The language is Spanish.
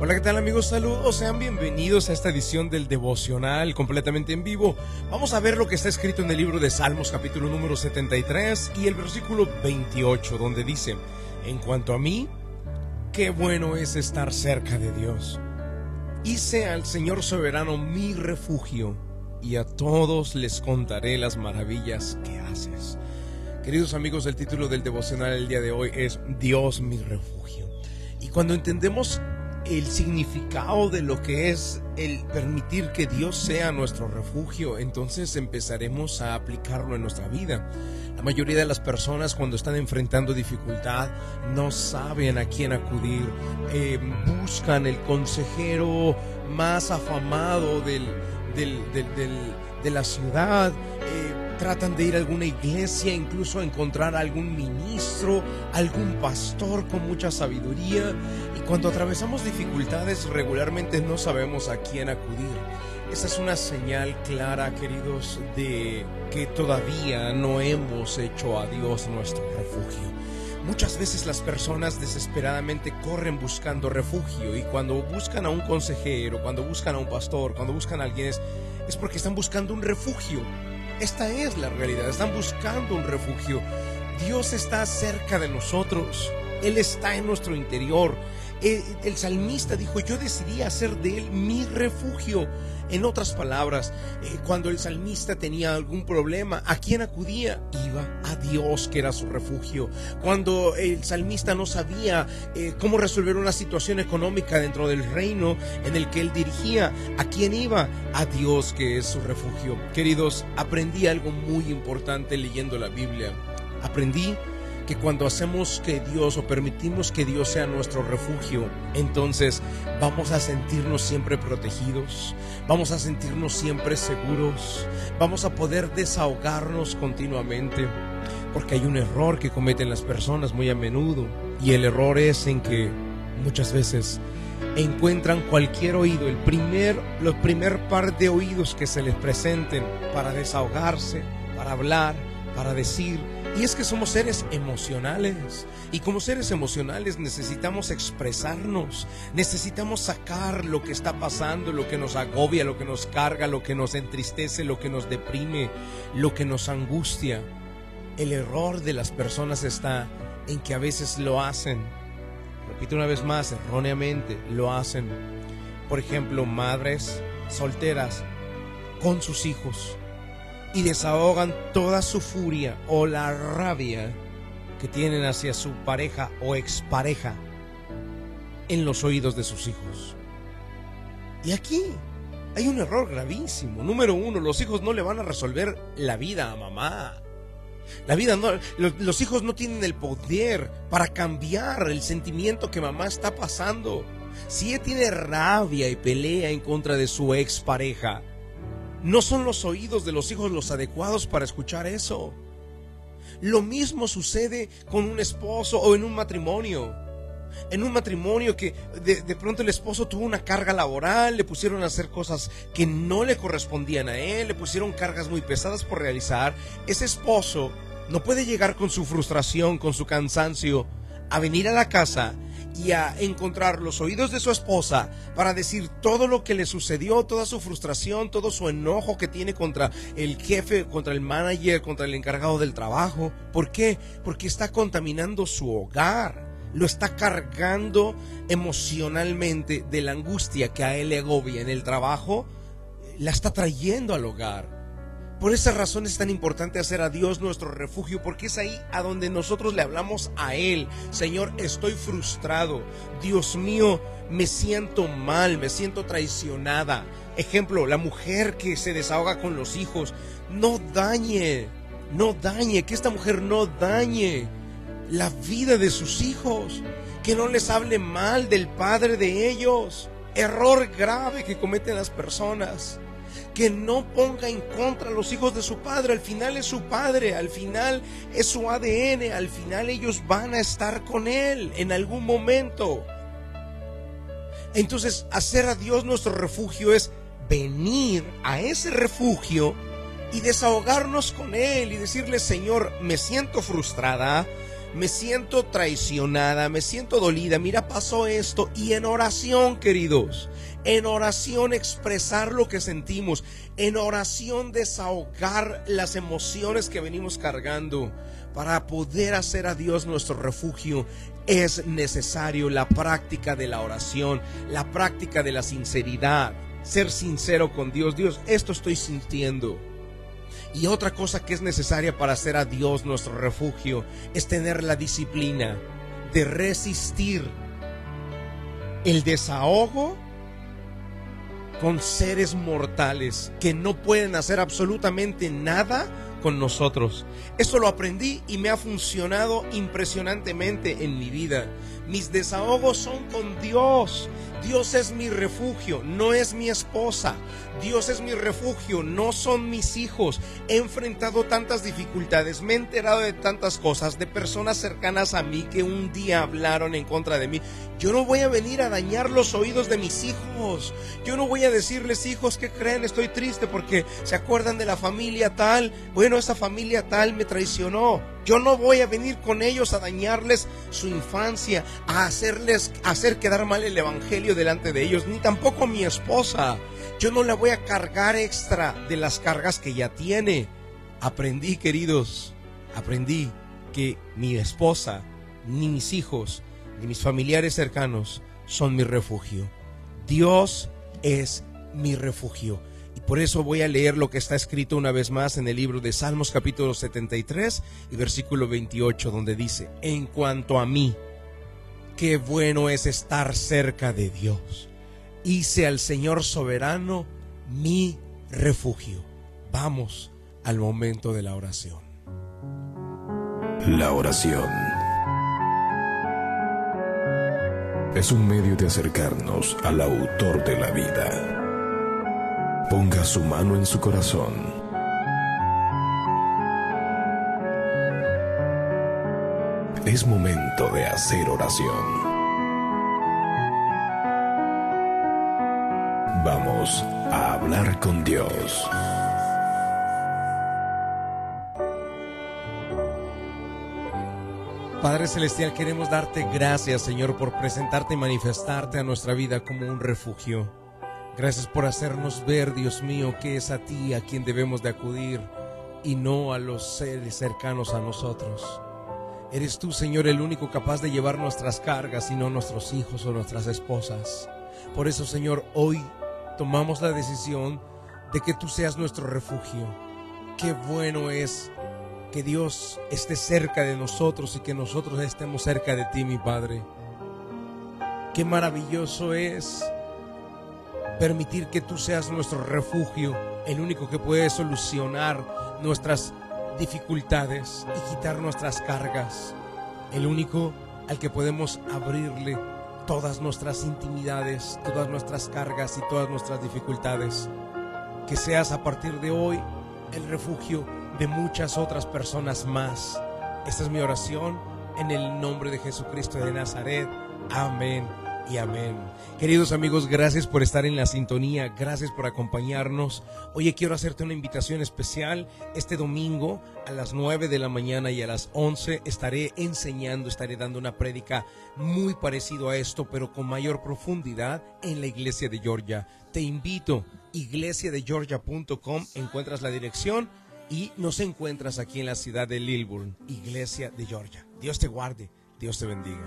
Hola, ¿qué tal amigos? Saludos, sean bienvenidos a esta edición del devocional completamente en vivo. Vamos a ver lo que está escrito en el libro de Salmos capítulo número 73 y el versículo 28 donde dice, en cuanto a mí, qué bueno es estar cerca de Dios. Hice al Señor soberano mi refugio y a todos les contaré las maravillas que haces. Queridos amigos, el título del devocional el día de hoy es Dios mi refugio. Y cuando entendemos el significado de lo que es el permitir que Dios sea nuestro refugio, entonces empezaremos a aplicarlo en nuestra vida. La mayoría de las personas cuando están enfrentando dificultad no saben a quién acudir, eh, buscan el consejero más afamado del, de la ciudad. Eh, tratan de ir a alguna iglesia, incluso encontrar algún ministro, algún pastor con mucha sabiduría. Cuando atravesamos dificultades regularmente no sabemos a quién acudir. Esa es una señal clara, queridos, de que todavía no hemos hecho a Dios nuestro refugio. Muchas veces las personas desesperadamente corren buscando refugio y cuando buscan a un consejero, cuando buscan a un pastor, cuando buscan a alguien es, es porque están buscando un refugio esta es la realidad. Están buscando un refugio. Dios está cerca de nosotros. Él está en nuestro interior. El, salmista dijo, yo decidí hacer de él mi refugio. En otras palabras, eh, cuando el salmista tenía algún problema, ¿a quién acudía? Iba a Dios, que era su refugio. Cuando el salmista no sabía eh, cómo resolver una situación económica dentro del reino en el que él dirigía, ¿a quién iba? A Dios, que es su refugio. Queridos, aprendí algo muy importante leyendo la Biblia. Aprendí que cuando hacemos que Dios o permitimos que Dios sea nuestro refugio, entonces vamos a sentirnos siempre protegidos, vamos a sentirnos siempre seguros, vamos a poder desahogarnos continuamente, porque hay un error que cometen las personas muy a menudo, y el error es en que muchas veces encuentran cualquier oído, el primer, los primer par de oídos que se les presenten para desahogarse, para hablar, para decir, y es que somos seres emocionales. Y como seres emocionales necesitamos expresarnos, necesitamos sacar lo que está pasando, lo que nos agobia, lo que nos carga, lo que nos entristece, lo que nos deprime, lo que nos angustia. El error de las personas está en que a veces lo hacen, repito una vez más, erróneamente lo hacen. Por ejemplo, madres solteras con sus hijos y desahogan toda su furia o la rabia que tienen hacia su pareja o expareja en los oídos de sus hijos. Y aquí hay un error gravísimo. Número uno, los hijos no le van a resolver la vida a mamá. La vida no, los, hijos no tienen el poder para cambiar el sentimiento que mamá está pasando. Si ella tiene rabia y pelea en contra de su expareja, no son los oídos de los hijos los adecuados para escuchar eso. Lo mismo sucede con un esposo o en un matrimonio. En un matrimonio que de, pronto el esposo tuvo una carga laboral, le pusieron a hacer cosas que no le correspondían a él, le pusieron cargas muy pesadas por realizar. Ese esposo no puede llegar con su frustración, con su cansancio, a venir a la casa y a encontrar los oídos de su esposa para decir todo lo que le sucedió, toda su frustración, todo su enojo que tiene contra el jefe, contra el manager, contra el encargado del trabajo. ¿Por qué? Porque está contaminando su hogar. Lo está cargando emocionalmente de la angustia que a él le agobia en el trabajo. La está trayendo al hogar. Por esa razón es tan importante hacer a Dios nuestro refugio, porque es ahí a donde nosotros le hablamos a Él. Señor, estoy frustrado. Dios mío, me siento mal, me siento traicionada. Ejemplo, la mujer que se desahoga con los hijos. No dañe, no dañe, que esta mujer no dañe la vida de sus hijos. Que no les hable mal del padre de ellos. Error grave que cometen las personas que no ponga en contra a los hijos de su padre. Al final es su padre, al final es su ADN, al final ellos van a estar con él en algún momento. Entonces, hacer a Dios nuestro refugio es venir a ese refugio y desahogarnos con Él y decirle, Señor, me siento frustrada, me siento traicionada, me siento dolida, mira, pasó esto. Y en oración, queridos, en oración expresar lo que sentimos, en oración desahogar las emociones que venimos cargando. Para poder hacer a Dios nuestro refugio es necesario la práctica de la oración, la práctica de la sinceridad, ser sincero con Dios. Dios, esto estoy sintiendo. Y otra cosa que es necesaria para hacer a Dios nuestro refugio es tener la disciplina de resistir el desahogo con seres mortales que no pueden hacer absolutamente nada con nosotros. Esto lo aprendí y me ha funcionado impresionantemente en mi vida. Mis desahogos son con Dios. Dios es mi refugio, no es mi esposa. Dios es mi refugio, no son mis hijos. He enfrentado tantas dificultades, me he enterado de tantas cosas, de personas cercanas a mí que un día hablaron en contra de mí. Yo no voy a venir a dañar los oídos de mis hijos. Yo no voy a decirles, hijos, que creen? Estoy triste porque se acuerdan de la familia tal. Bueno, esa familia tal me traicionó. Yo no voy a venir con ellos a dañarles su infancia, a hacerles hacer quedar mal el evangelio delante de ellos, ni tampoco mi esposa. Yo no la voy a cargar extra de las cargas que ya tiene. Aprendí, queridos, aprendí que mi esposa, ni mis hijos, ni mis familiares cercanos son mi refugio. Dios es mi refugio. Por eso voy a leer lo que está escrito una vez más en el libro de Salmos capítulo 73 y versículo 28, donde dice, en cuanto a mí, qué bueno es estar cerca de Dios. Hice al Señor soberano mi refugio. Vamos al momento de la oración. La oración es un medio de acercarnos al autor de la vida Ponga su mano en su corazón. Es momento de hacer oración. Vamos a hablar con Dios. Padre Celestial, queremos darte gracias, Señor, por presentarte y manifestarte a nuestra vida como un refugio. Gracias por hacernos ver, Dios mío, que es a ti a quien debemos de acudir y no a los seres cercanos a nosotros. Eres tú, Señor, el único capaz de llevar nuestras cargas y no nuestros hijos o nuestras esposas. Por eso, Señor, hoy tomamos la decisión de que tú seas nuestro refugio. Qué bueno es que Dios esté cerca de nosotros y que nosotros estemos cerca de ti, mi Padre. Qué maravilloso es permitir que tú seas nuestro refugio, el único que puede solucionar nuestras dificultades y quitar nuestras cargas, el único al que podemos abrirle todas nuestras intimidades, todas nuestras cargas y todas nuestras dificultades. Que seas a partir de hoy el refugio de muchas otras personas más. Esta es mi oración en el nombre de Jesucristo de Nazaret. Amén y amén. Queridos amigos, gracias por estar en la sintonía, gracias por acompañarnos. Hoy quiero hacerte una invitación especial. Este domingo a las 9 de la mañana y a las 11 estaré enseñando, estaré dando una prédica muy parecido a esto, pero con mayor profundidad en la iglesia de Georgia. Te invito, iglesiadegeorgia.com, encuentras la dirección y nos encuentras aquí en la ciudad de Lilburn, Iglesia de Georgia. Dios te guarde, Dios te bendiga.